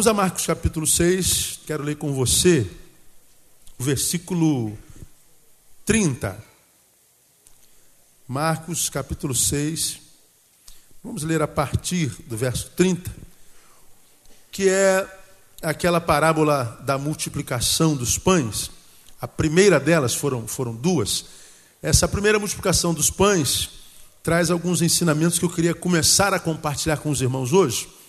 Vamos a Marcos capítulo 6, quero ler com você o versículo 30. Marcos capítulo 6, vamos ler a partir do verso 30, que é aquela parábola da multiplicação dos pães. A primeira delas foram, foram duas. Essa primeira multiplicação dos pães traz alguns ensinamentos que eu queria começar a compartilhar com os irmãos hoje.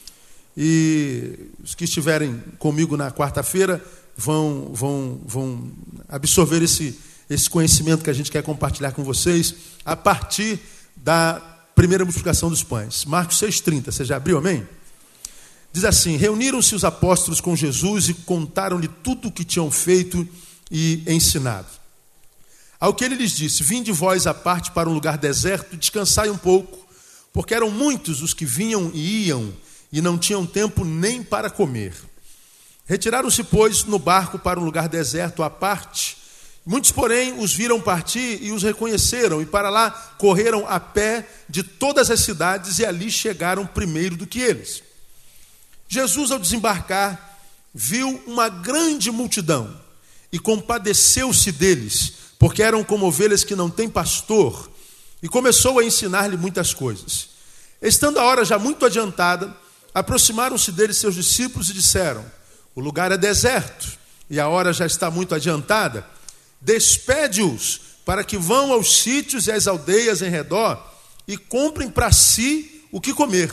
E os que estiverem comigo na quarta-feira vão, vão, vão absorver esse, esse conhecimento que a gente quer compartilhar com vocês a partir da primeira multiplicação dos pães. Marcos 6,30, você já abriu, amém? Diz assim: Reuniram-se os apóstolos com Jesus e contaram-lhe tudo o que tinham feito e ensinado. Ao que ele lhes disse: Vinde vós à parte para um lugar deserto, descansai um pouco, porque eram muitos os que vinham e iam, e não tinham tempo nem para comer. Retiraram-se, pois, no barco para um lugar deserto à parte. Muitos, porém, os viram partir e os reconheceram, e para lá correram a pé de todas as cidades e ali chegaram primeiro do que eles. Jesus, ao desembarcar, viu uma grande multidão e compadeceu-se deles, porque eram como ovelhas que não têm pastor, e começou a ensinar-lhe muitas coisas. Estando a hora já muito adiantada, aproximaram-se deles seus discípulos e disseram: O lugar é deserto e a hora já está muito adiantada. Despede-os para que vão aos sítios e às aldeias em redor e comprem para si o que comer.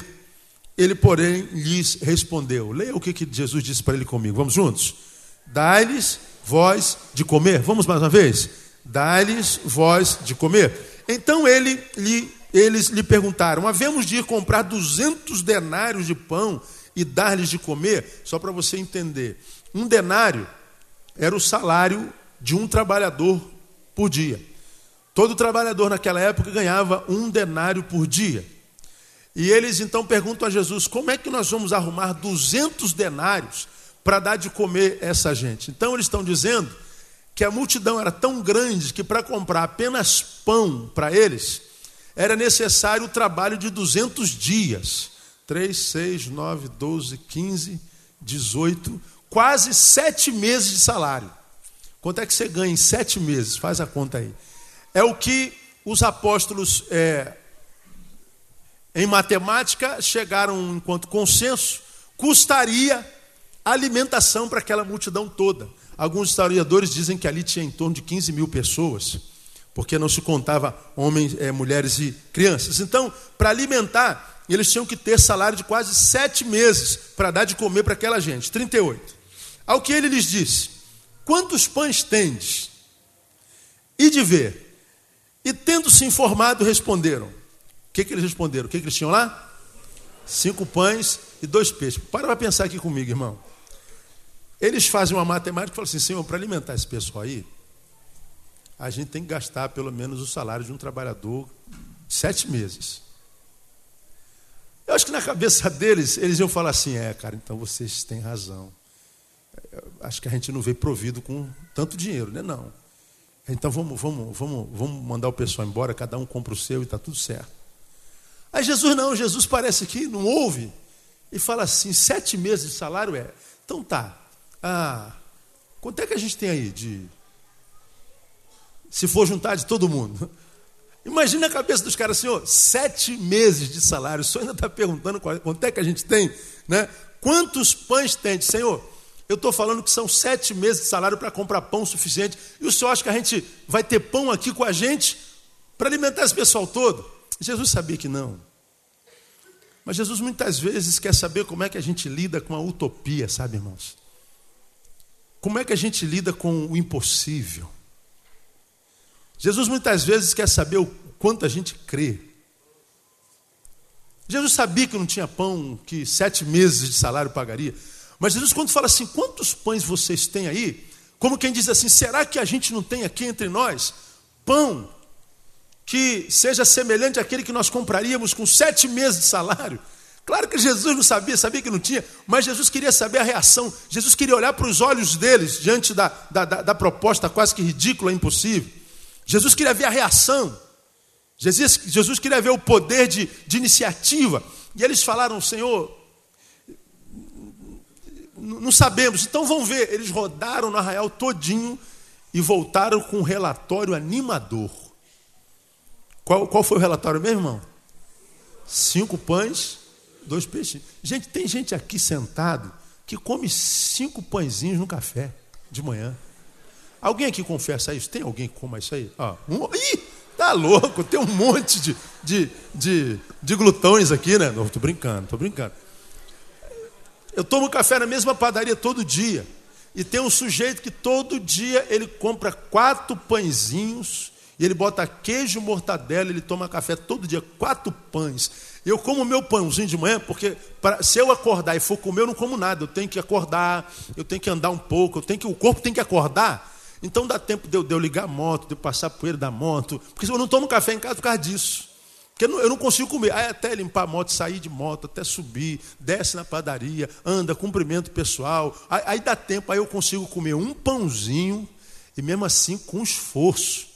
Ele, porém, lhes respondeu: Leia o que, que Jesus disse para ele comigo. Vamos juntos? Dai-lhes voz de comer. Vamos mais uma vez? Dai-lhes voz de comer. Então ele, lhe, eles lhe perguntaram: Havemos de ir comprar 200 denários de pão e dar-lhes de comer? Só para você entender. Um denário era o salário de um trabalhador por dia. Todo trabalhador naquela época ganhava um denário por dia. E eles então perguntam a Jesus: como é que nós vamos arrumar 200 denários para dar de comer essa gente? Então eles estão dizendo que a multidão era tão grande que para comprar apenas pão para eles era necessário o trabalho de 200 dias 3, 6, 9, 12, 15, 18, quase sete meses de salário. Quanto é que você ganha em sete meses? Faz a conta aí. É o que os apóstolos, é, em matemática, chegaram enquanto consenso, custaria alimentação para aquela multidão toda. Alguns historiadores dizem que ali tinha em torno de 15 mil pessoas, porque não se contava homens, é, mulheres e crianças. Então, para alimentar, eles tinham que ter salário de quase sete meses para dar de comer para aquela gente. 38. Ao que ele lhes disse: Quantos pães tendes? E de ver. E tendo se informado, responderam. O que, que eles responderam? O que, que eles tinham lá? Cinco pães e dois peixes. Para para pensar aqui comigo, irmão. Eles fazem uma matemática e falam assim: Senhor, para alimentar esse pessoal aí, a gente tem que gastar pelo menos o salário de um trabalhador sete meses. Eu acho que na cabeça deles, eles iam falar assim: é, cara, então vocês têm razão. Acho que a gente não veio provido com tanto dinheiro, né? Não. Então vamos, vamos, vamos, vamos mandar o pessoal embora, cada um compra o seu e está tudo certo. Aí Jesus não, Jesus parece que não ouve e fala assim: sete meses de salário é. Então tá. Ah, quanto é que a gente tem aí de. Se for juntar de todo mundo. Imagina a cabeça dos caras, senhor, sete meses de salário, o senhor ainda está perguntando quanto é que a gente tem, né? Quantos pães tem? Senhor, eu estou falando que são sete meses de salário para comprar pão suficiente. E o senhor acha que a gente vai ter pão aqui com a gente para alimentar esse pessoal todo? Jesus sabia que não. Mas Jesus muitas vezes quer saber como é que a gente lida com a utopia, sabe, irmãos? Como é que a gente lida com o impossível? Jesus muitas vezes quer saber o quanto a gente crê. Jesus sabia que não tinha pão que sete meses de salário pagaria. Mas Jesus, quando fala assim, quantos pães vocês têm aí? Como quem diz assim, será que a gente não tem aqui entre nós pão que seja semelhante àquele que nós compraríamos com sete meses de salário. Claro que Jesus não sabia, sabia que não tinha, mas Jesus queria saber a reação. Jesus queria olhar para os olhos deles diante da, da, da, da proposta quase que ridícula, impossível. Jesus queria ver a reação. Jesus, Jesus queria ver o poder de, de iniciativa. E eles falaram, Senhor, não sabemos, então vamos ver. Eles rodaram no arraial todinho e voltaram com um relatório animador. Qual, qual foi o relatório mesmo, irmão? Cinco pães, dois peixes. Gente, tem gente aqui sentado que come cinco pãezinhos no café de manhã. Alguém aqui confessa isso? Tem alguém que coma isso aí? Ah, um, ih, tá louco, tem um monte de, de, de, de glutões aqui, né? Não, estou brincando, estou brincando. Eu tomo café na mesma padaria todo dia. E tem um sujeito que todo dia ele compra quatro pãezinhos e ele bota queijo, mortadela, ele toma café todo dia, quatro pães. Eu como meu pãozinho de manhã, porque pra, se eu acordar e for comer, eu não como nada. Eu tenho que acordar, eu tenho que andar um pouco, eu tenho que, o corpo tem que acordar. Então dá tempo de eu, de eu ligar a moto, de eu passar poeira da moto. Porque eu não tomo café em casa por causa disso. Porque eu não, eu não consigo comer. Aí até limpar a moto, sair de moto, até subir, desce na padaria, anda, cumprimento pessoal. Aí, aí dá tempo, aí eu consigo comer um pãozinho, e mesmo assim com esforço.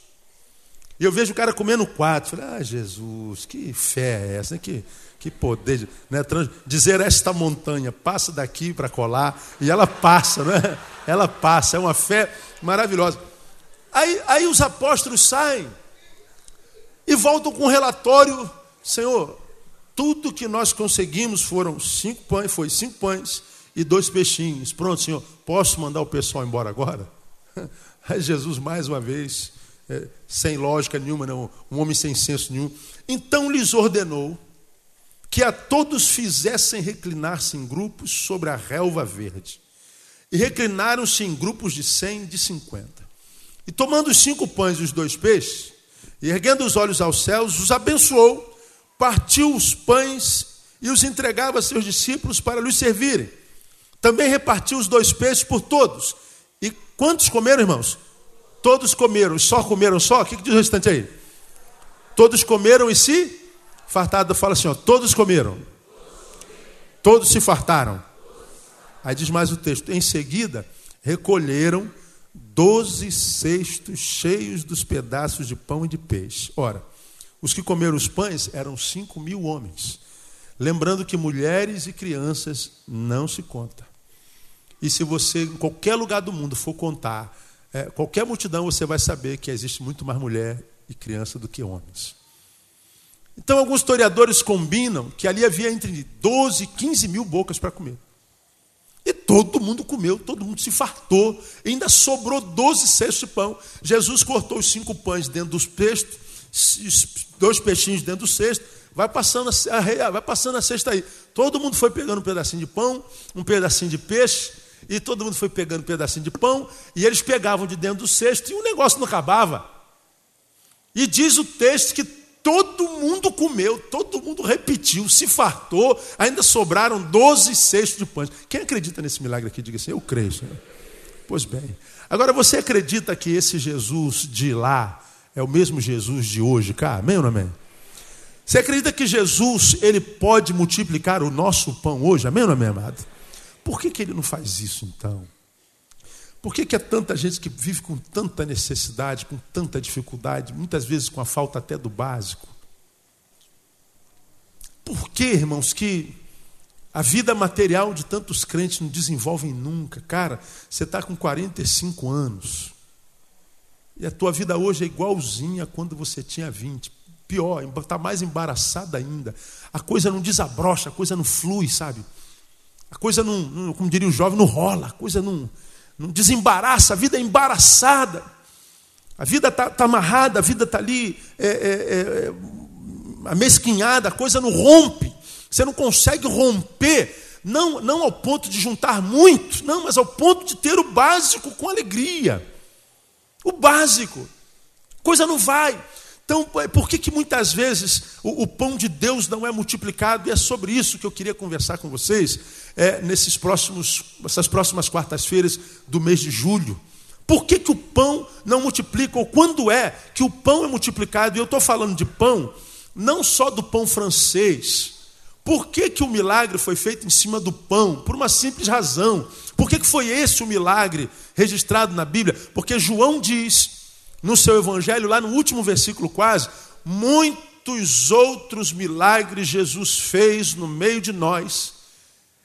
E eu vejo o cara comendo quatro. Falei, ah, Jesus, que fé é essa? Que, que poder. De, né? Dizer esta montanha, passa daqui para colar, e ela passa, né? Ela passa, é uma fé maravilhosa. Aí, aí os apóstolos saem e voltam com um relatório, Senhor, tudo que nós conseguimos foram cinco pães, foi cinco pães e dois peixinhos. Pronto, Senhor, posso mandar o pessoal embora agora? Aí Jesus, mais uma vez, é, sem lógica nenhuma, não, um homem sem senso nenhum. Então lhes ordenou que a todos fizessem reclinar-se em grupos sobre a relva verde. E reclinaram-se em grupos de cem, de cinquenta. E tomando os cinco pães e os dois peixes, e erguendo os olhos aos céus, os abençoou, partiu os pães e os entregava a seus discípulos para lhes servirem. Também repartiu os dois peixes por todos. E quantos comeram, irmãos? Todos comeram, só comeram só? O que diz o restante aí? Todos comeram e se fartaram. Fala assim, ó, todos comeram. Todos se fartaram. Aí diz mais o texto: em seguida, recolheram doze cestos cheios dos pedaços de pão e de peixe. Ora, os que comeram os pães eram cinco mil homens. Lembrando que mulheres e crianças não se conta. E se você, em qualquer lugar do mundo, for contar é, qualquer multidão você vai saber que existe muito mais mulher e criança do que homens. Então, alguns historiadores combinam que ali havia entre 12 e 15 mil bocas para comer. E todo mundo comeu, todo mundo se fartou, ainda sobrou 12 cestos de pão. Jesus cortou os cinco pães dentro dos peixes, dois peixinhos dentro do cesto, vai passando a, vai passando a cesta aí. Todo mundo foi pegando um pedacinho de pão, um pedacinho de peixe, e todo mundo foi pegando um pedacinho de pão, e eles pegavam de dentro do cesto, e o negócio não acabava. E diz o texto que todo mundo comeu, todo mundo repetiu, se fartou, ainda sobraram 12 cestos de pães. Quem acredita nesse milagre aqui, diga assim: Eu creio, Senhor. Pois bem. Agora, você acredita que esse Jesus de lá é o mesmo Jesus de hoje, cá? Amém ou não amém? Você acredita que Jesus ele pode multiplicar o nosso pão hoje? Amém ou não amém, amado? Por que, que ele não faz isso então? Por que, que é tanta gente que vive com tanta necessidade, com tanta dificuldade, muitas vezes com a falta até do básico? Por que, irmãos, que a vida material de tantos crentes não desenvolvem nunca? Cara, você está com 45 anos. E a tua vida hoje é igualzinha quando você tinha 20. Pior, está mais embaraçada ainda. A coisa não desabrocha, a coisa não flui, sabe? A coisa não, não como diria o jovem, não rola, a coisa não, não desembaraça, a vida é embaraçada. A vida está tá amarrada, a vida está ali é, é, é, amesquinhada, a coisa não rompe. Você não consegue romper, não, não ao ponto de juntar muito, não, mas ao ponto de ter o básico com alegria. O básico. Coisa não vai. Então, por que, que muitas vezes o, o, pão de Deus não é multiplicado? E é sobre isso que eu queria conversar com vocês é, nesses próximos, essas próximas quartas-feiras do mês de julho. Por que, que o pão não multiplica? Ou quando é que o pão é multiplicado? E eu estou falando de pão, não só do pão francês. Por que, que o milagre foi feito em cima do pão? Por uma simples razão. Por que, que foi esse o milagre registrado na Bíblia? Porque João diz no seu evangelho, lá no último versículo quase, muitos outros milagres Jesus fez no meio de nós,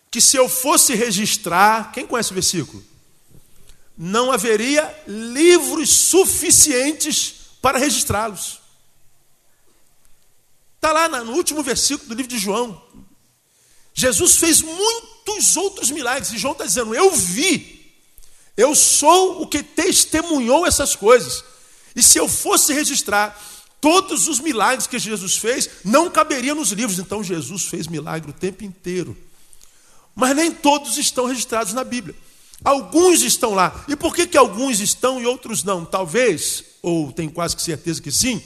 que se eu fosse registrar, quem conhece o versículo? Não haveria livros suficientes para registrá-los. Está lá no último versículo do livro de João. Jesus fez muitos outros milagres, e João está dizendo: Eu vi, eu sou o que testemunhou essas coisas. E se eu fosse registrar todos os milagres que Jesus fez, não caberia nos livros. Então Jesus fez milagre o tempo inteiro. Mas nem todos estão registrados na Bíblia. Alguns estão lá. E por que, que alguns estão e outros não? Talvez, ou tenho quase que certeza que sim,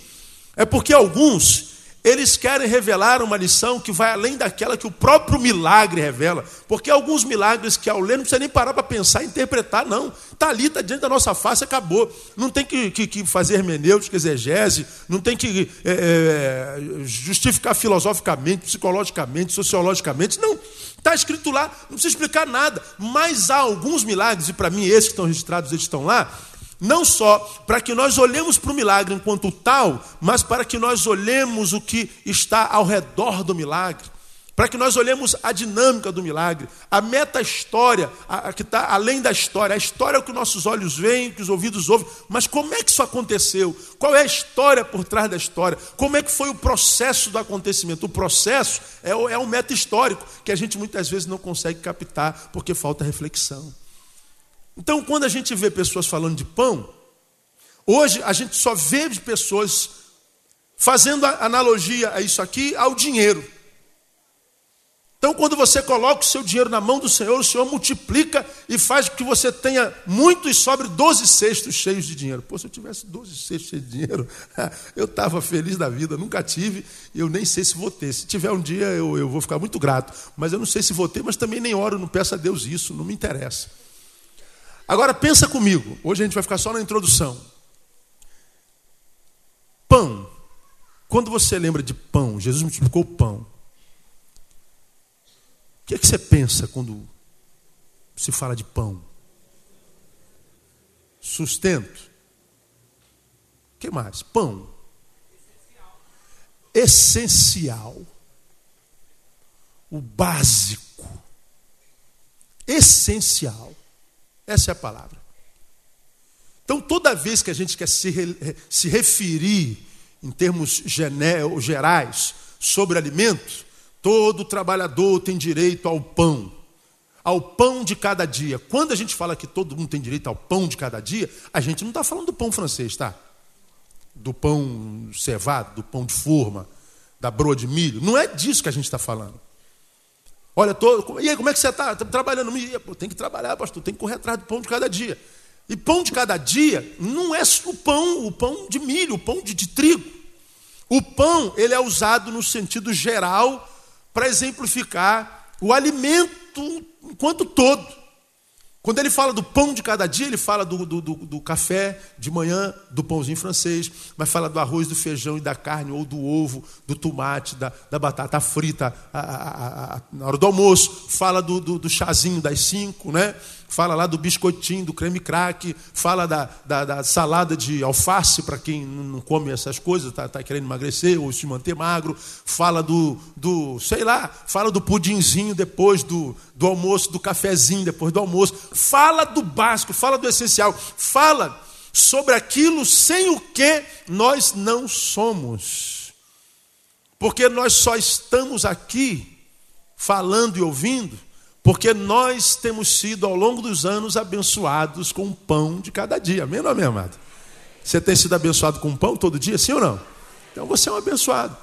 é porque alguns eles querem revelar uma lição que vai além daquela que o próprio milagre revela. Porque alguns milagres que ao ler não precisa nem parar para pensar interpretar, não. Está ali, está diante da nossa face, acabou. Não tem que, que, que fazer hermenêutica, exegese, não tem que é, é, justificar filosoficamente, psicologicamente, sociologicamente. Não. Está escrito lá, não precisa explicar nada. Mas há alguns milagres, e para mim esses que estão registrados, eles estão lá, não só para que nós olhemos para o milagre enquanto tal, mas para que nós olhemos o que está ao redor do milagre, para que nós olhemos a dinâmica do milagre, a meta-história, a, a, que está além da história. A história é que nossos olhos veem, que os ouvidos ouvem, mas como é que isso aconteceu? Qual é a história por trás da história? Como é que foi o processo do acontecimento? O processo é, é um meta-histórico que a gente muitas vezes não consegue captar porque falta reflexão. Então, quando a gente vê pessoas falando de pão, hoje a gente só vê de pessoas fazendo analogia a isso aqui ao dinheiro. Então, quando você coloca o seu dinheiro na mão do Senhor, o Senhor multiplica e faz com que você tenha muito e sobre 12 cestos cheios de dinheiro. Pô, se eu tivesse 12 cestos cheios de dinheiro, eu estava feliz da vida. Nunca tive e eu nem sei se vou ter. Se tiver um dia, eu, eu vou ficar muito grato. Mas eu não sei se vou ter, mas também nem oro, não peço a Deus isso, não me interessa. Agora pensa comigo, hoje a gente vai ficar só na introdução. Pão. Quando você lembra de pão, Jesus multiplicou o pão. O que é que você pensa quando se fala de pão? Sustento. O que mais? Pão. Essencial. O básico. Essencial. Essa é a palavra. Então, toda vez que a gente quer se, se referir em termos gerais sobre alimento, todo trabalhador tem direito ao pão, ao pão de cada dia. Quando a gente fala que todo mundo tem direito ao pão de cada dia, a gente não está falando do pão francês, tá? Do pão cevado, do pão de forma, da broa de milho. Não é disso que a gente está falando. Olha, tô, e aí, como é que você está? Tá trabalhando? Tem que trabalhar, pastor, tem que correr atrás do pão de cada dia. E pão de cada dia não é o pão, o pão de milho, o pão de, de trigo. O pão, ele é usado no sentido geral para exemplificar o alimento enquanto todo. Quando ele fala do pão de cada dia, ele fala do, do, do, do, café de manhã, do pãozinho francês, mas fala do arroz, do feijão e da carne, ou do ovo, do tomate, da, da batata frita a, a, a, na hora do almoço, fala do, do, do chazinho das cinco, né? Fala lá do biscoitinho, do creme crack, fala da, da, da salada de alface para quem não come essas coisas, está tá querendo emagrecer ou se manter magro, fala do, do, sei lá, fala do pudinzinho depois do, do almoço, do cafezinho depois do almoço, fala do básico, fala do essencial, fala sobre aquilo sem o que nós não somos. Porque nós só estamos aqui falando e ouvindo porque nós temos sido, ao longo dos anos, abençoados com o pão de cada dia. Amém ou minha amada? Você tem sido abençoado com pão todo dia, sim ou não? Então você é um abençoado.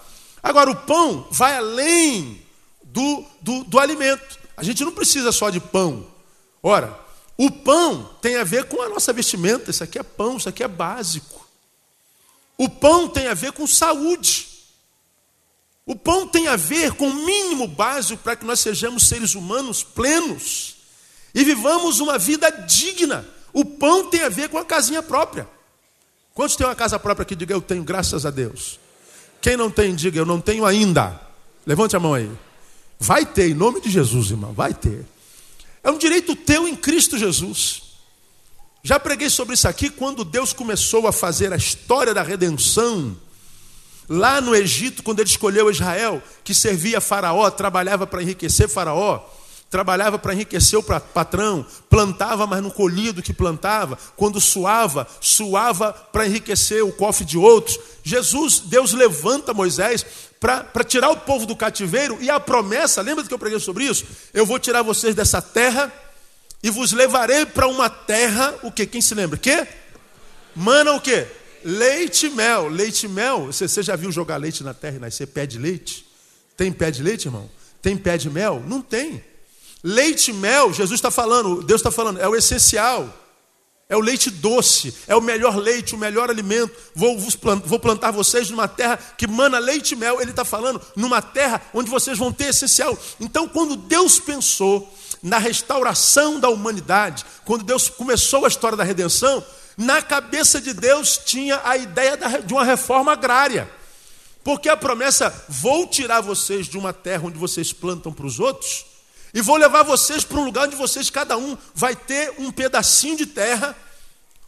Agora, o pão vai além do, do, do alimento. A gente não precisa só de pão. Ora, o pão tem a ver com a nossa vestimenta. Isso aqui é pão, isso aqui é básico. O pão tem a ver com saúde. O pão tem a ver com o mínimo básico para que nós sejamos seres humanos plenos e vivamos uma vida digna, O pão tem a ver com a casinha própria. Quantos têm uma casa própria que diga eu tenho, graças a Deus? Quem não tem, diga eu não tenho ainda. Levante a mão aí. Vai ter, em nome de Jesus, irmão, vai ter. É um direito teu em Cristo Jesus. Já preguei sobre isso aqui quando Deus começou a fazer a história da redenção. Lá no Egito, quando ele escolheu Israel, que servia Faraó, trabalhava para enriquecer Faraó trabalhava para enriquecer o patrão, plantava, mas não colhia do que plantava, quando suava, suava para enriquecer o cofre de outros. Jesus, Deus levanta Moisés para tirar o povo do cativeiro e a promessa, lembra do que eu preguei sobre isso? Eu vou tirar vocês dessa terra e vos levarei para uma terra, o que? Quem se lembra? Que? Mana o que? Leite e mel. Leite e mel, você, você já viu jogar leite na terra e nascer pé de leite? Tem pé de leite, irmão? Tem pé de mel? Não tem. Leite e mel, Jesus está falando, Deus está falando, é o essencial. É o leite doce, é o melhor leite, o melhor alimento. Vou, vou plantar vocês numa terra que mana leite e mel. Ele está falando numa terra onde vocês vão ter essencial. Então, quando Deus pensou na restauração da humanidade, quando Deus começou a história da redenção, na cabeça de Deus tinha a ideia de uma reforma agrária. Porque a promessa, vou tirar vocês de uma terra onde vocês plantam para os outros, e vou levar vocês para um lugar onde vocês, cada um, vai ter um pedacinho de terra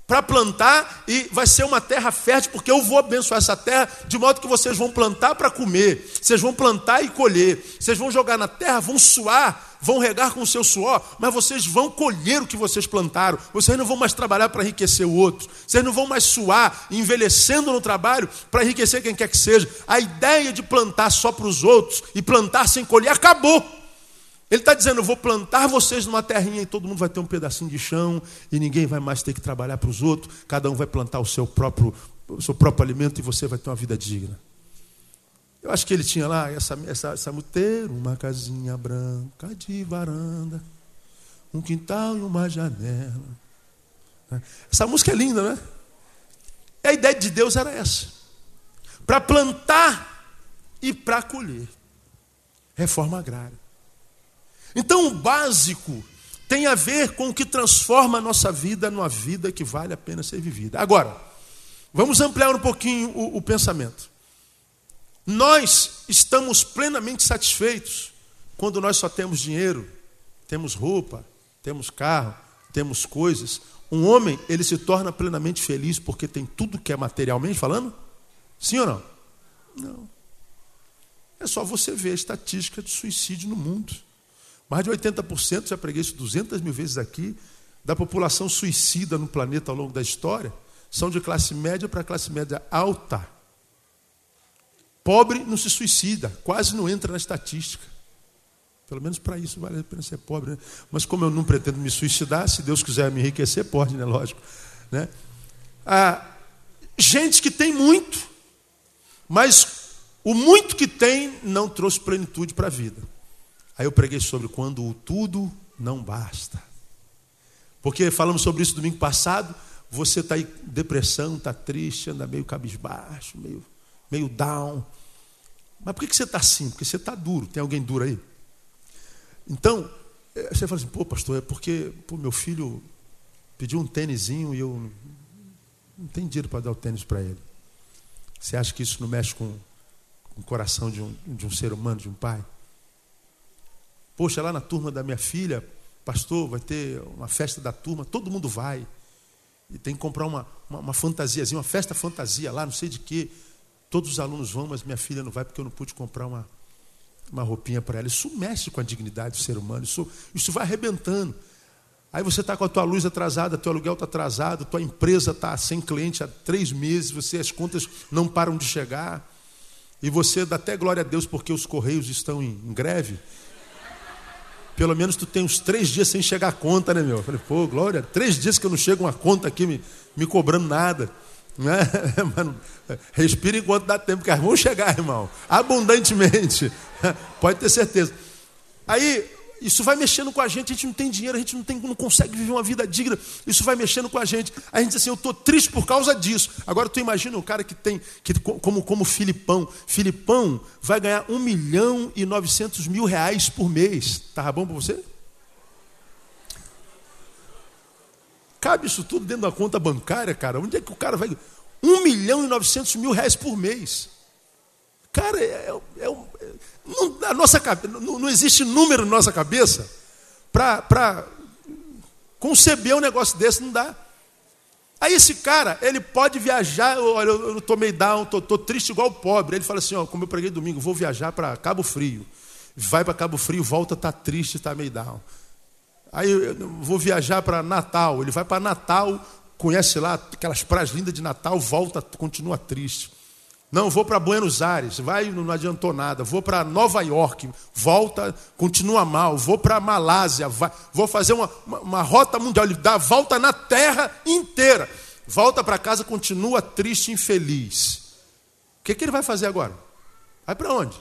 para plantar e vai ser uma terra fértil, porque eu vou abençoar essa terra, de modo que vocês vão plantar para comer, vocês vão plantar e colher, vocês vão jogar na terra, vão suar, vão regar com o seu suor, mas vocês vão colher o que vocês plantaram, vocês não vão mais trabalhar para enriquecer o outro, vocês não vão mais suar, envelhecendo no trabalho para enriquecer quem quer que seja. A ideia de plantar só para os outros e plantar sem colher acabou. Ele está dizendo: Eu vou plantar vocês numa terrinha e todo mundo vai ter um pedacinho de chão e ninguém vai mais ter que trabalhar para os outros. Cada um vai plantar o seu próprio, o seu próprio alimento e você vai ter uma vida digna. Eu acho que ele tinha lá essa, essa, essa ter uma casinha branca de varanda, um quintal e uma janela. Essa música é linda, né? A ideia de Deus era essa: para plantar e para colher. Reforma agrária. Então, o básico tem a ver com o que transforma a nossa vida numa vida que vale a pena ser vivida. Agora, vamos ampliar um pouquinho o, o pensamento. Nós estamos plenamente satisfeitos quando nós só temos dinheiro, temos roupa, temos carro, temos coisas. Um homem, ele se torna plenamente feliz porque tem tudo que é materialmente falando? Sim ou não? Não. É só você ver a estatística de suicídio no mundo. Mais de 80%, já preguei isso 200 mil vezes aqui, da população suicida no planeta ao longo da história, são de classe média para classe média alta. Pobre não se suicida, quase não entra na estatística. Pelo menos para isso vale a pena ser pobre. Né? Mas como eu não pretendo me suicidar, se Deus quiser me enriquecer, pode, né? Lógico. Né? Ah, gente que tem muito, mas o muito que tem não trouxe plenitude para a vida. Aí eu preguei sobre quando o tudo não basta. Porque falamos sobre isso domingo passado. Você está em depressão, está triste, anda meio cabisbaixo, meio, meio down. Mas por que você está assim? Porque você está duro. Tem alguém duro aí? Então, eh, você fala assim, pô, pastor, é porque pô, meu filho pediu um tênisinho e eu não tenho dinheiro para dar o tênis para ele. Você acha que isso não mexe com, com o coração de um, de um ser humano, de um pai? Poxa, lá na turma da minha filha, pastor, vai ter uma festa da turma, todo mundo vai. E tem que comprar uma, uma, uma fantasiazinha, uma festa fantasia lá, não sei de quê. Todos os alunos vão, mas minha filha não vai porque eu não pude comprar uma, uma roupinha para ela. Isso mexe com a dignidade do ser humano, isso, isso vai arrebentando. Aí você está com a tua luz atrasada, teu aluguel está atrasado, tua empresa está sem cliente há três meses, você as contas não param de chegar. E você dá até glória a Deus porque os correios estão em, em greve. Pelo menos tu tem uns três dias sem chegar a conta, né, meu? Eu falei, pô, Glória, três dias que eu não chego uma conta aqui me, me cobrando nada. Né? Respira enquanto dá tempo, que vão chegar, irmão. Abundantemente. Pode ter certeza. Aí isso vai mexendo com a gente, a gente não tem dinheiro, a gente não, tem, não consegue viver uma vida digna. Isso vai mexendo com a gente. A gente diz assim, eu estou triste por causa disso. Agora tu imagina um cara que tem, que, como, como Filipão. Filipão vai ganhar 1 milhão e 900 mil reais por mês. Tá bom para você? Cabe isso tudo dentro da conta bancária, cara? Onde é que o cara vai. 1 milhão e 900 mil reais por mês. Cara, é, é, é, não, a nossa, não, não existe número na nossa cabeça para conceber um negócio desse, não dá. Aí esse cara, ele pode viajar, olha, eu estou meio down, estou triste igual o pobre. Ele fala assim, ó, como eu preguei domingo, vou viajar para Cabo Frio. Vai para Cabo Frio, volta, está triste, está meio down. Aí eu vou viajar para Natal. Ele vai para Natal, conhece lá aquelas praias lindas de Natal, volta, continua triste. Não, vou para Buenos Aires, vai, não adiantou nada. Vou para Nova York, volta, continua mal. Vou para Malásia, vai, vou fazer uma, uma, uma, rota mundial. Ele dá volta na terra inteira. Volta para casa, continua triste, infeliz. O que, que ele vai fazer agora? Vai para onde?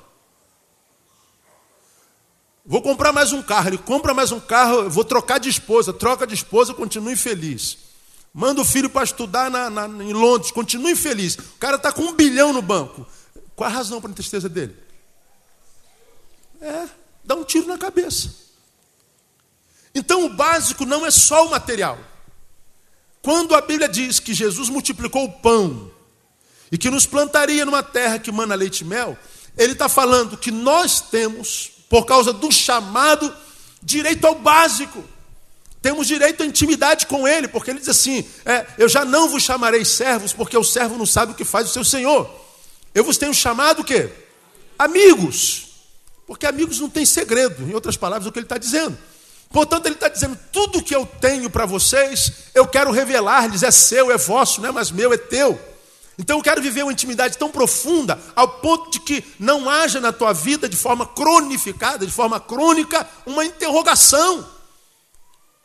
Vou comprar mais um carro. Ele compra mais um carro, vou trocar de esposa, troca de esposa, continua infeliz. Manda o filho para estudar na, na, em Londres, continue infeliz. O cara está com um bilhão no banco. Qual a razão para a tristeza dele? É, dá um tiro na cabeça. Então o básico não é só o material. Quando a Bíblia diz que Jesus multiplicou o pão e que nos plantaria numa terra que mana leite e mel, ele está falando que nós temos, por causa do chamado, direito ao básico. Temos direito à intimidade com Ele, porque Ele diz assim: é, Eu já não vos chamarei servos, porque o servo não sabe o que faz o seu Senhor. Eu vos tenho chamado o quê? Amigos. Porque amigos não têm segredo, em outras palavras, é o que Ele está dizendo. Portanto, Ele está dizendo: tudo que eu tenho para vocês, eu quero revelar-lhes, é seu, é vosso, não é mais meu, é teu. Então eu quero viver uma intimidade tão profunda, ao ponto de que não haja na tua vida, de forma cronificada, de forma crônica, uma interrogação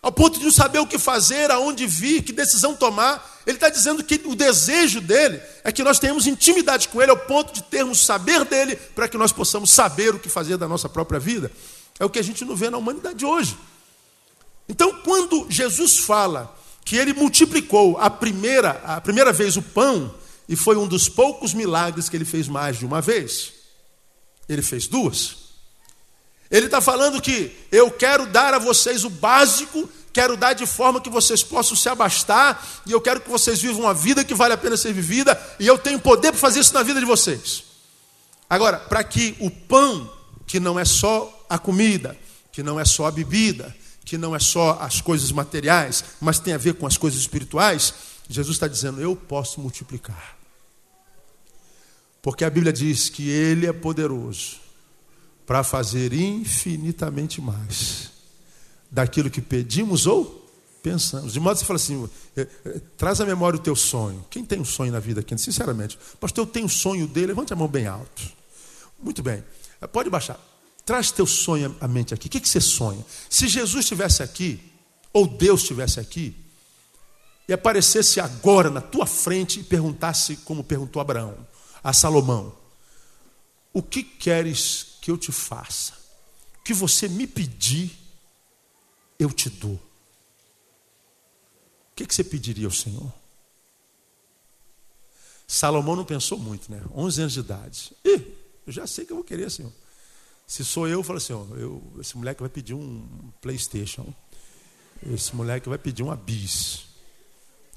ao ponto de não saber o que fazer, aonde vir, que decisão tomar. Ele está dizendo que o desejo dele é que nós tenhamos intimidade com ele, ao ponto de termos saber dele, para que nós possamos saber o que fazer da nossa própria vida. É o que a gente não vê na humanidade hoje. Então, quando Jesus fala que ele multiplicou a primeira, a primeira vez o pão, e foi um dos poucos milagres que ele fez mais de uma vez, ele fez duas. Ele está falando que eu quero dar a vocês o básico, quero dar de forma que vocês possam se abastar, e eu quero que vocês vivam uma vida que vale a pena ser vivida, e eu tenho poder para fazer isso na vida de vocês. Agora, para que o pão, que não é só a comida, que não é só a bebida, que não é só as coisas materiais, mas tem a ver com as coisas espirituais, Jesus está dizendo: eu posso multiplicar. Porque a Bíblia diz que Ele é poderoso para fazer infinitamente mais daquilo que pedimos ou pensamos. De modo que você fala assim: é, é, traz à memória o teu sonho. Quem tem um sonho na vida aqui? Sinceramente, pastor, eu tenho um sonho dele, levante a mão bem alto. Muito bem, é, pode baixar. Traz teu sonho à mente aqui. O que, que você sonha? Se Jesus estivesse aqui, ou Deus estivesse aqui, e aparecesse agora na tua frente e perguntasse, como perguntou Abraão, a Salomão: O que queres que eu te faça. O que você me pedir, eu te dou. O que, você pediria ao Senhor? Salomão não pensou muito, né? 11 anos de idade. Ih, eu já sei que eu vou querer, Senhor. Se sou eu, eu falo assim: ó, eu, esse moleque vai pedir um PlayStation. Esse moleque vai pedir uma bis.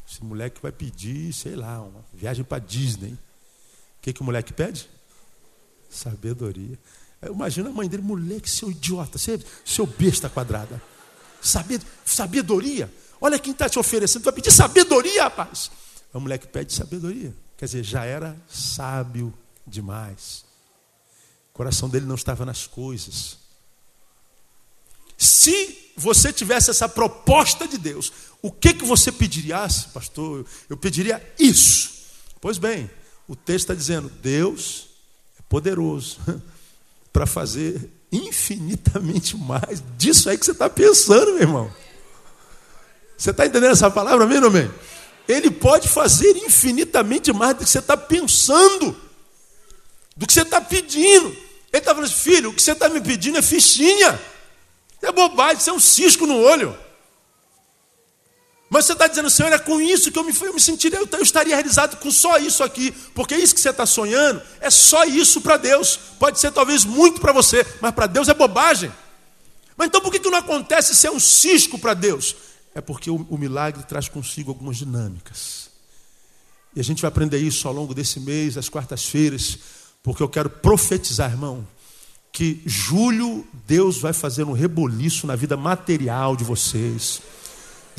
Esse moleque vai pedir, sei lá, uma viagem para Disney. Que, que o moleque pede? Sabedoria. Imagina a mãe dele, moleque, seu idiota, seu, seu besta quadrada. Sabedoria. Olha quem está te oferecendo. Tu vai pedir sabedoria, rapaz. O moleque pede sabedoria. Quer dizer, já era sábio demais. O coração dele não estava nas coisas. Se você tivesse essa proposta de Deus, o que, que você pediria? Ah, pastor, eu pediria isso. Pois bem, o texto está dizendo: Deus é poderoso para fazer infinitamente mais disso aí que você está pensando, meu irmão. Você está entendendo essa palavra, ou amém? Ele pode fazer infinitamente mais do que você está pensando, do que você está pedindo. Ele está falando, filho, o que você está me pedindo é fichinha, é bobagem, isso é um cisco no olho. Mas você está dizendo, Senhor, é com isso que eu me, eu me sentiria, eu, eu estaria realizado com só isso aqui, porque isso que você está sonhando é só isso para Deus. Pode ser talvez muito para você, mas para Deus é bobagem. Mas então por que, que não acontece se é um cisco para Deus? é porque o, o milagre traz consigo algumas dinâmicas. E a gente vai aprender isso ao longo desse mês, às quartas-feiras, porque eu quero profetizar, irmão, que julho Deus vai fazer um reboliço na vida material de vocês.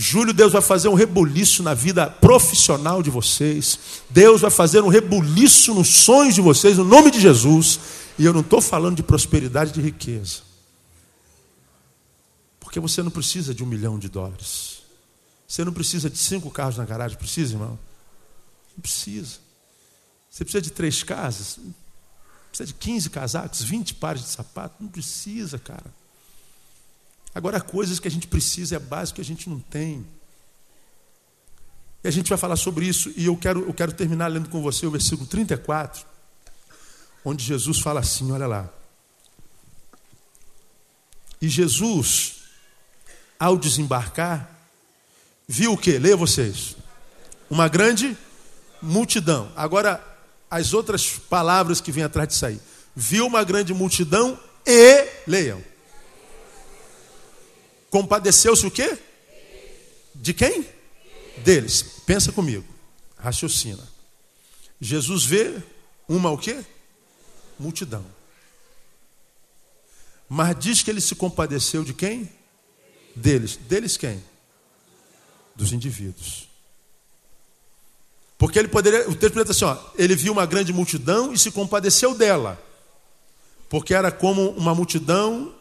Julho Deus vai fazer um reboliço na vida profissional de vocês. Deus vai fazer um reboliço nos sonhos de vocês, no nome de Jesus. E eu não estou falando de prosperidade de riqueza. Porque você não precisa de um milhão de dólares. Você não precisa de cinco carros na garagem, precisa, irmão? Não precisa. Você precisa de três casas? Precisa de 15 casacos, 20 pares de sapato? Não precisa, cara. Agora, coisas que a gente precisa é básico que a gente não tem. E a gente vai falar sobre isso, e eu quero, eu quero terminar lendo com você o versículo 34, onde Jesus fala assim: olha lá. E Jesus ao desembarcar, viu o que? Leia vocês. Uma grande multidão. Agora, as outras palavras que vêm atrás disso aí. Viu uma grande multidão e, leiam. Compadeceu-se o quê? De quem? Deles. Pensa comigo. Raciocina. Jesus vê uma o quê? Multidão. Mas diz que ele se compadeceu de quem? Deles. Deles quem? Dos indivíduos. Porque ele poderia, o texto dizer assim, ó, ele viu uma grande multidão e se compadeceu dela. Porque era como uma multidão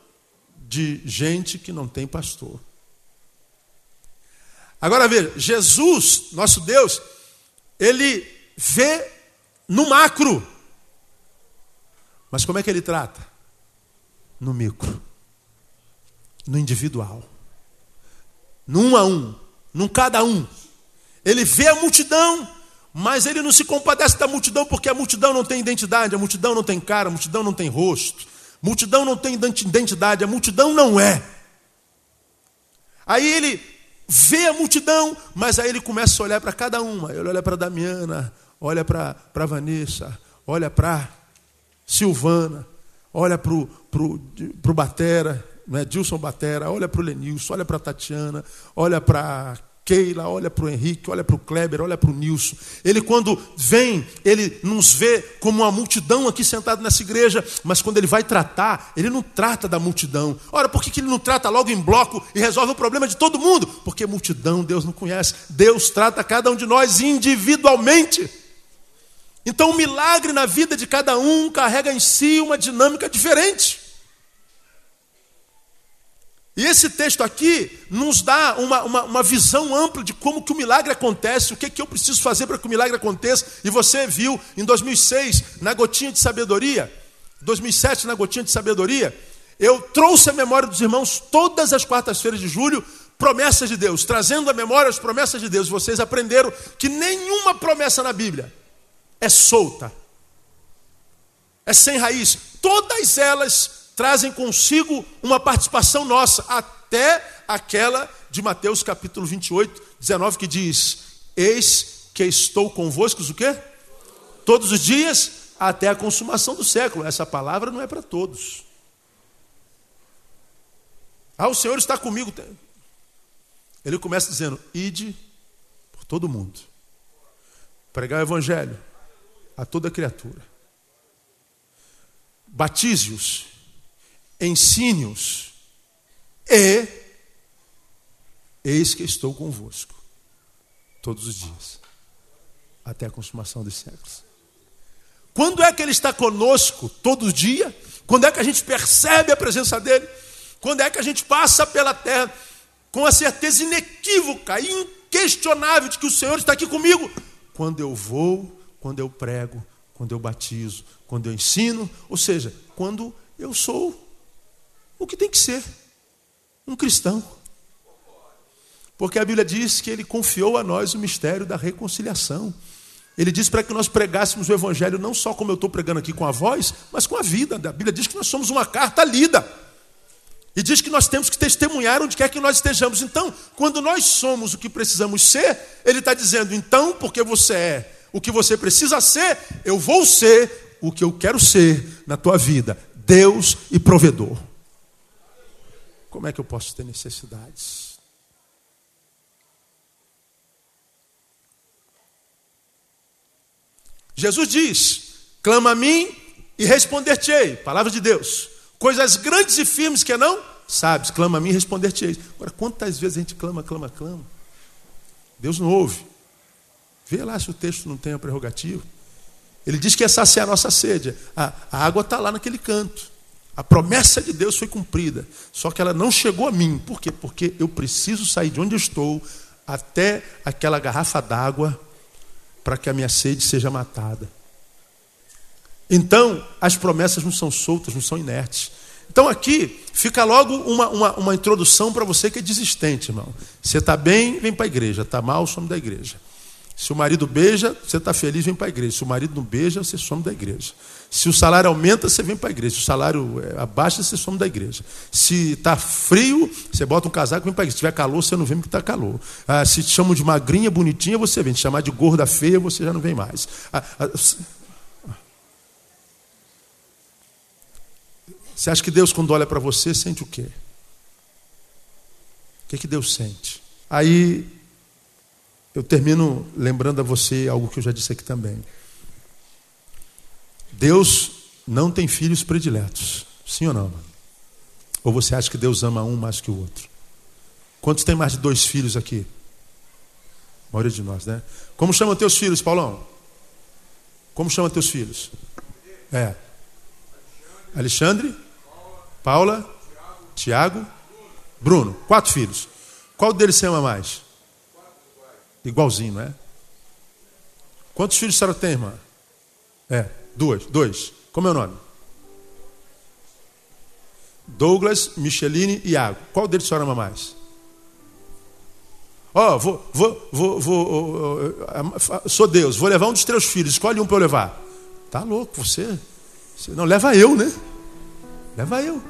de gente que não tem pastor. Agora veja, Jesus, nosso Deus, ele vê no macro. Mas como é que ele trata? No micro. No individual num a um, num cada um. Ele vê a multidão, mas ele não se compadece da multidão porque a multidão não tem identidade, a multidão não tem cara, a multidão não tem rosto, multidão não tem identidade, a multidão não é. Aí ele vê a multidão, mas aí ele começa a olhar para cada uma. Ele olha para Damiana, olha para Vanessa, olha para Silvana, olha para o Batera, né, Dilson Batera, olha para o Lenilson, olha para Tatiana, olha para Keila, olha para o Henrique, olha para o Kleber, olha para o Nilson. Ele, quando vem, ele nos vê como uma multidão aqui sentado nessa igreja, mas quando ele vai tratar, ele não trata da multidão. Ora, por que, que ele não trata logo em bloco e resolve o problema de todo mundo? Porque multidão Deus não conhece. Deus trata cada um de nós individualmente. Então, o milagre na vida de cada um carrega em si uma dinâmica diferente. E esse texto aqui nos dá uma, uma, uma, visão ampla de como que o milagre acontece, o que, que eu preciso fazer para que o milagre aconteça. E você viu em 2006, na Gotinha de Sabedoria, 2007, na Gotinha de Sabedoria, eu trouxe a memória dos irmãos todas as quartas-feiras de julho, promessas de Deus, trazendo a memória as promessas de Deus. Vocês aprenderam que nenhuma promessa na Bíblia é solta, é sem raiz. Todas elas trazem consigo uma participação nossa, até aquela de Mateus capítulo 28, 19, que diz: Eis que estou convosco, o quê? Todos os dias, até a consumação do século. Essa palavra não é para todos. Ah, o Senhor está comigo. Ele começa dizendo: Ide por todo mundo, pregar o Evangelho a toda criatura, batize-os ensine-os, e eis que estou convosco todos os dias, até a consumação dos séculos. Quando é que Ele está conosco todo dia? Quando é que a gente percebe a presença dEle? Quando é que a gente passa pela terra com a certeza inequívoca inquestionável de que o Senhor está aqui comigo? Quando eu vou, quando eu prego, quando eu batizo, quando eu ensino, ou seja, quando eu sou o que tem que ser um cristão. Porque a Bíblia diz que ele confiou a nós o mistério da reconciliação. Ele diz para que nós pregássemos o Evangelho não só como eu estou pregando aqui com a voz, mas com a vida. A Bíblia diz que nós somos uma carta lida. E diz que nós temos que testemunhar onde quer que nós estejamos. Então, quando nós somos o que precisamos ser, ele está dizendo: então, porque você é o que você precisa ser, eu vou ser o que eu quero ser na tua vida: Deus e provedor como é que eu posso ter necessidades? Jesus diz: clama a mim e responder-te-ei. Palavra de Deus. Coisas grandes e firmes que não sabes, clama a mim e responder-te-ei. Agora, quantas vezes a gente clama, clama, clama? Deus não ouve. Vê lá se o texto não tem a prerrogativa. Ele diz que essa é a nossa sede. A, a água está lá naquele canto. A promessa de Deus foi cumprida. Só que ela não chegou a mim. Por quê? Porque eu preciso sair de onde estou até aquela garrafa d'água para que a minha sede seja matada. Então, as promessas não são soltas, não são inertes. Então, aqui fica logo uma, uma, uma introdução para você que é desistente, irmão. Você está bem, vem para a igreja. Está mal, some da igreja. Se o marido beija, você está feliz, vem para a igreja. Se o marido não beija, você some da igreja. Se o salário aumenta, você vem para a igreja. Se o salário é, abaixa, você some da igreja. Se está frio, você bota um casaco e vem para a igreja. Se tiver calor, você não vem porque está calor. Ah, se te chamam de magrinha, bonitinha, você vem. Se chamar de gorda feia, você já não vem mais. Ah, ah, você acha que Deus, quando olha para você, sente o quê? O que, que Deus sente? Aí eu termino lembrando a você algo que eu já disse aqui também. Deus não tem filhos prediletos. Sim ou não? Ou você acha que Deus ama um mais que o outro? Quantos tem mais de dois filhos aqui? A maioria de nós, né? Como chamam teus filhos, Paulão? Como chamam teus filhos? É. Alexandre, Paula, Tiago, Bruno. Quatro filhos. Qual deles você ama mais? Igualzinho, não é? Quantos filhos a senhora tem, irmã? É. Duas, dois. Como é o nome? Douglas, Micheline e Iago. Qual deles a senhora ama mais? Ó, oh, vou, vou, vou, vou, sou Deus, vou levar um dos teus filhos, escolhe um para eu levar. Tá louco, você, você. Não, leva eu, né? Leva eu.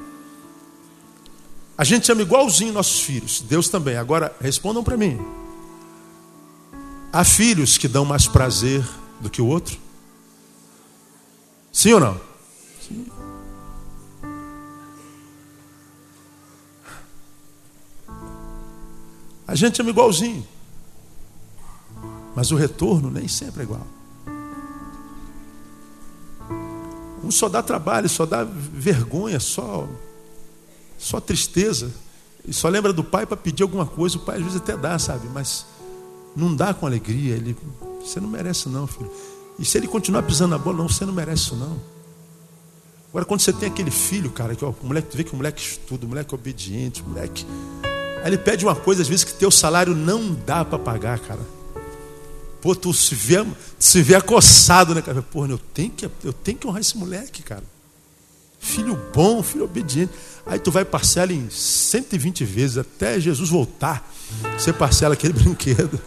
A gente ama igualzinho nossos filhos, Deus também. Agora, respondam para mim. Há filhos que dão mais prazer do que o outro? Sim ou não? Sim. A gente ama igualzinho. Mas o retorno nem sempre é igual. Um só dá trabalho, só dá vergonha, só, só tristeza. E só lembra do pai para pedir alguma coisa. O pai às vezes até dá, sabe? Mas não dá com alegria. Ele, você não merece, não, filho. E se ele continuar pisando na bola, não, você não merece isso não. Agora, quando você tem aquele filho, cara, que ó, o moleque, tu vê que o moleque estuda, o moleque é obediente, o moleque. Aí ele pede uma coisa, às vezes, que teu salário não dá para pagar, cara. Pô, tu se vê, se vê acossado, né, cara? Porra, eu tenho, que, eu tenho que honrar esse moleque, cara. Filho bom, filho obediente. Aí tu vai parcela em 120 vezes, até Jesus voltar. Você parcela aquele brinquedo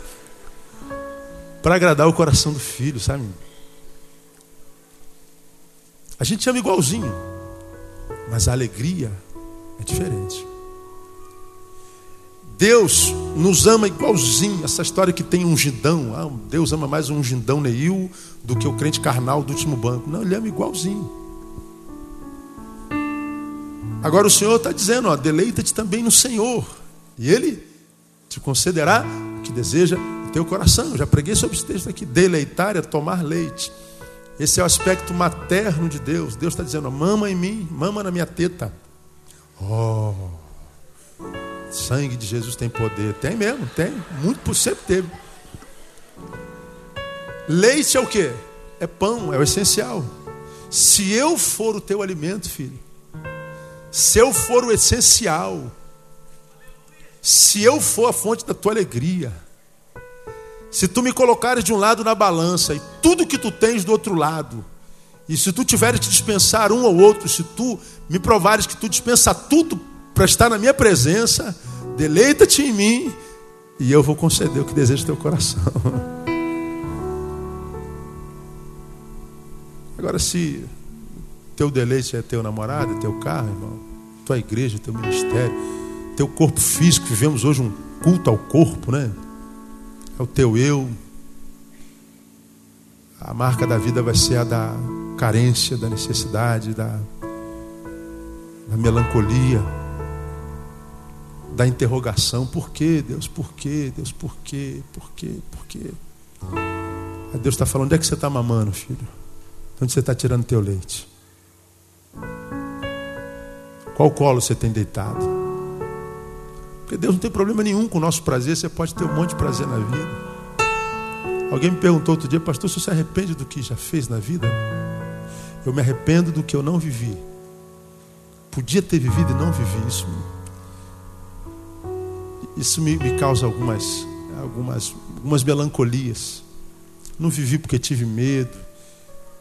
para agradar o coração do filho, sabe? A gente ama igualzinho, mas a alegria é diferente. Deus nos ama igualzinho. Essa história que tem um gindão. Ah, Deus ama mais um gindão Neil do que o crente carnal do último banco. Não, ele ama igualzinho. Agora o Senhor está dizendo, deleita-te também no Senhor. E Ele te concederá o que deseja teu coração. Já preguei sobre esse texto aqui. Deleitar é tomar leite. Esse é o aspecto materno de Deus. Deus está dizendo: mama em mim, mama na minha teta. Oh, sangue de Jesus tem poder. Tem mesmo, tem. Muito, sempre teve. Leite é o que? É pão, é o essencial. Se eu for o teu alimento, filho, se eu for o essencial, se eu for a fonte da tua alegria, se tu me colocares de um lado na balança e tudo que tu tens do outro lado, e se tu tiveres de dispensar um ou outro, se tu me provares que tu dispensa tudo para estar na minha presença, deleita-te em mim e eu vou conceder o que deseja teu coração. Agora, se teu deleite é teu namorado, é teu carro, irmão, tua igreja, teu ministério, teu corpo físico, vivemos hoje um culto ao corpo, né? É o teu eu. A marca da vida vai ser a da carência, da necessidade, da, da melancolia, da interrogação. Por quê, Deus? Por quê, Deus? Por quê? Por quê? Por quê? Aí Deus está falando: onde é que você está mamando, filho? Onde você está tirando teu leite? Qual colo você tem deitado? Porque Deus não tem problema nenhum com o nosso prazer, você pode ter um monte de prazer na vida. Alguém me perguntou outro dia, pastor, você se arrepende do que já fez na vida? Eu me arrependo do que eu não vivi. Podia ter vivido e não vivi. Isso, isso me, me causa algumas, algumas, algumas melancolias. Não vivi porque tive medo,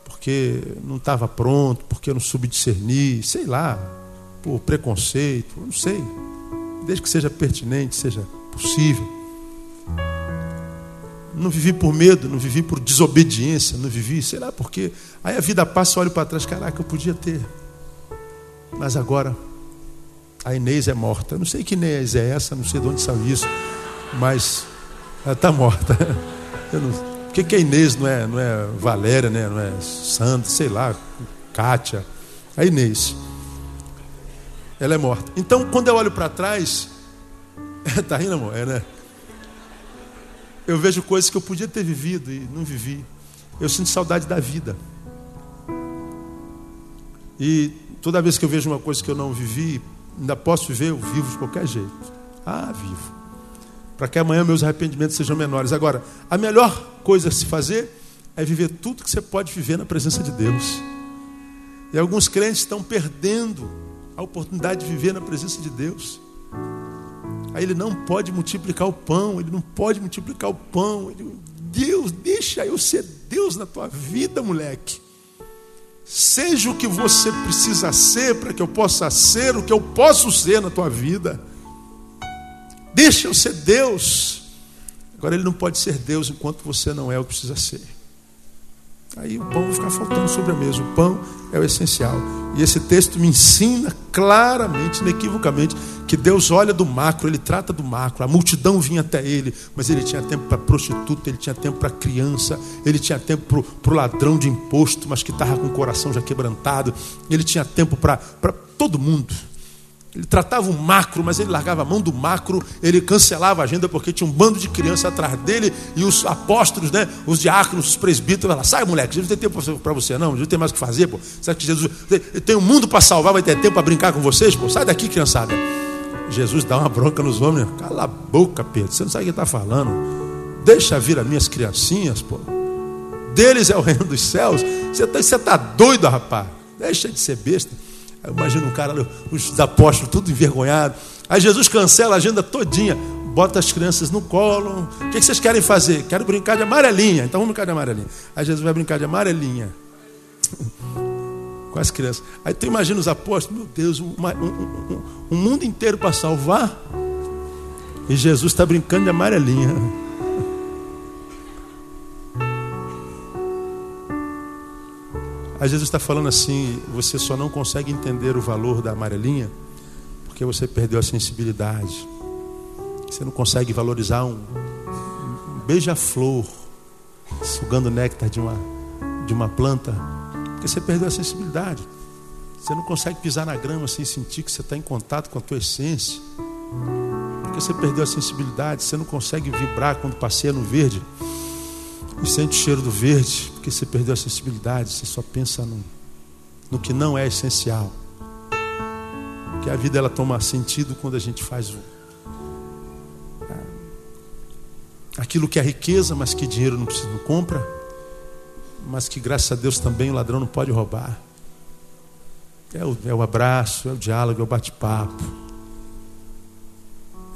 porque não estava pronto, porque não soube discernir, sei lá, por preconceito, não sei. Desde que seja pertinente, seja possível. Não vivi por medo, não vivi por desobediência, não vivi, sei lá porque. Aí a vida passa, olho para trás, caraca, eu podia ter. Mas agora, a Inês é morta. Eu não sei que Inês é essa, não sei de onde saiu isso, mas ela está morta. Eu não, por que, que a Inês não é, não é Valéria, né? não é Sandra, sei lá, Kátia? A Inês. Ela é morta. Então, quando eu olho para trás, tá rindo, amor? É, né? Eu vejo coisas que eu podia ter vivido e não vivi. Eu sinto saudade da vida. E toda vez que eu vejo uma coisa que eu não vivi, ainda posso viver, eu vivo de qualquer jeito. Ah, vivo. Para que amanhã meus arrependimentos sejam menores. Agora, a melhor coisa a se fazer é viver tudo que você pode viver na presença de Deus. E alguns crentes estão perdendo a oportunidade de viver na presença de Deus. Aí ele não pode multiplicar o pão, ele não pode multiplicar o pão. Ele, Deus, deixa eu ser Deus na tua vida, moleque. Seja o que você precisa ser para que eu possa ser o que eu posso ser na tua vida. Deixa eu ser Deus. Agora ele não pode ser Deus enquanto você não é o que precisa ser. Aí o pão vai ficar faltando sobre a mesa. O pão é o essencial. E esse texto me ensina claramente, inequivocamente, que Deus olha do macro, ele trata do macro. A multidão vinha até ele, mas ele tinha tempo para prostituta, ele tinha tempo para criança, ele tinha tempo para o ladrão de imposto, mas que estava com o coração já quebrantado, ele tinha tempo para todo mundo. Ele tratava o macro, mas ele largava a mão do macro, ele cancelava a agenda porque tinha um bando de crianças atrás dele e os apóstolos, né, os diáconos, os presbíteros, lá, sai moleque, Jesus tem tempo para você não, Jesus tem mais o que fazer, pô. Sabe que Jesus tem um mundo para salvar, vai ter tempo para brincar com vocês, pô. Sai daqui, criançada. Jesus dá uma bronca nos homens, cala a boca, Pedro, você não sabe o que está falando. Deixa vir as minhas criancinhas, pô. Deles é o reino dos céus. Você está tá doido, rapaz. Deixa de ser besta. Eu imagino um cara, os apóstolos, tudo envergonhado. Aí Jesus cancela a agenda todinha, bota as crianças no colo. O que vocês querem fazer? Quero brincar de amarelinha. Então vamos brincar de amarelinha. Aí Jesus vai brincar de amarelinha. Com as crianças. Aí tu imagina os apóstolos, meu Deus, uma, um, um, um mundo inteiro para salvar. E Jesus está brincando de amarelinha. Aí Jesus está falando assim: você só não consegue entender o valor da amarelinha porque você perdeu a sensibilidade. Você não consegue valorizar um, um beija-flor sugando néctar de uma, de uma planta porque você perdeu a sensibilidade. Você não consegue pisar na grama sem sentir que você está em contato com a tua essência. Porque você perdeu a sensibilidade. Você não consegue vibrar quando passeia no verde e sente o cheiro do verde, porque você perdeu a sensibilidade, você só pensa no, no que não é essencial. Porque a vida ela toma sentido quando a gente faz o, aquilo que é riqueza, mas que dinheiro não, precisa, não compra, mas que graças a Deus também o ladrão não pode roubar. É o, é o abraço, é o diálogo, é o bate-papo.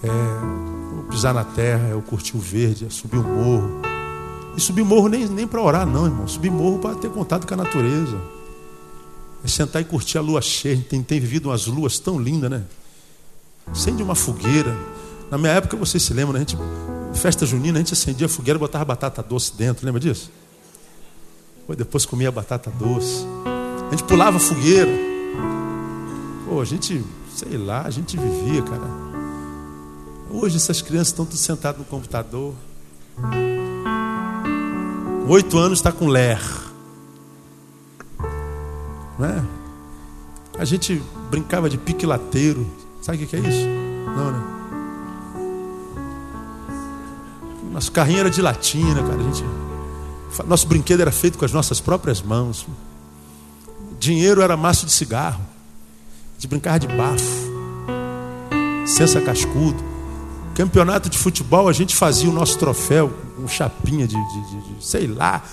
É o pisar na terra, é o curtir o verde, é subir o morro. E subir morro nem, nem para orar, não, irmão. Subir morro para ter contato com a natureza. É sentar e curtir a lua cheia. A gente tem, tem vivido umas luas tão lindas, né? Acende uma fogueira. Na minha época, vocês se lembram, né? a gente, festa junina, a gente acendia a fogueira e botava batata doce dentro, lembra disso? depois comia batata doce. A gente pulava a fogueira. Pô, a gente, sei lá, a gente vivia, cara. Hoje essas crianças estão tudo sentadas no computador. Oito anos está com ler. Não é? A gente brincava de pique lateiro. Sabe o que é isso? Não, né? Nosso carrinho era de latina, cara. A gente Nosso brinquedo era feito com as nossas próprias mãos. Dinheiro era maço de cigarro. De brincar de bafo. Sensa cascudo. Campeonato de futebol, a gente fazia o nosso troféu com chapinha de, de, de, de sei lá.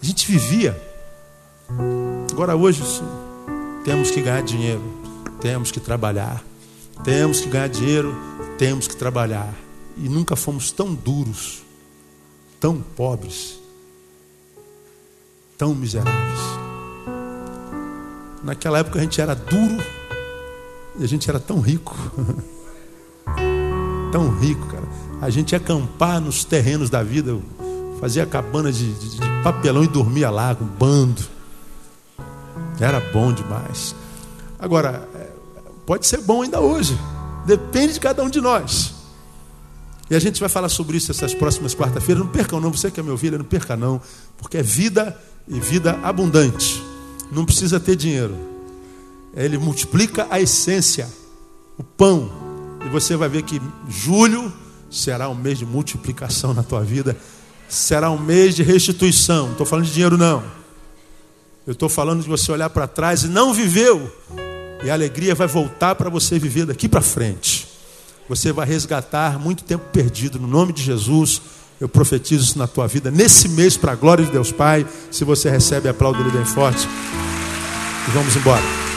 A gente vivia. Agora hoje temos que ganhar dinheiro, temos que trabalhar. Temos que ganhar dinheiro, temos que trabalhar. E nunca fomos tão duros, tão pobres, tão miseráveis. Naquela época a gente era duro e a gente era tão rico. tão rico, cara. A gente ia acampar nos terrenos da vida, fazia cabana de, de, de papelão e dormia lá com bando. Era bom demais. Agora, Pode ser bom ainda hoje. Depende de cada um de nós. E a gente vai falar sobre isso essas próximas quarta-feiras. Não percam não, você que é meu filho, não perca não, porque é vida e vida abundante. Não precisa ter dinheiro. Ele multiplica a essência, o pão. E você vai ver que julho será um mês de multiplicação na tua vida. Será um mês de restituição. Não estou falando de dinheiro, não. Eu estou falando de você olhar para trás e não viveu e a alegria vai voltar para você viver daqui para frente. Você vai resgatar muito tempo perdido. No nome de Jesus, eu profetizo isso na tua vida. Nesse mês, para a glória de Deus Pai. Se você recebe, aplauda ele bem forte. E vamos embora.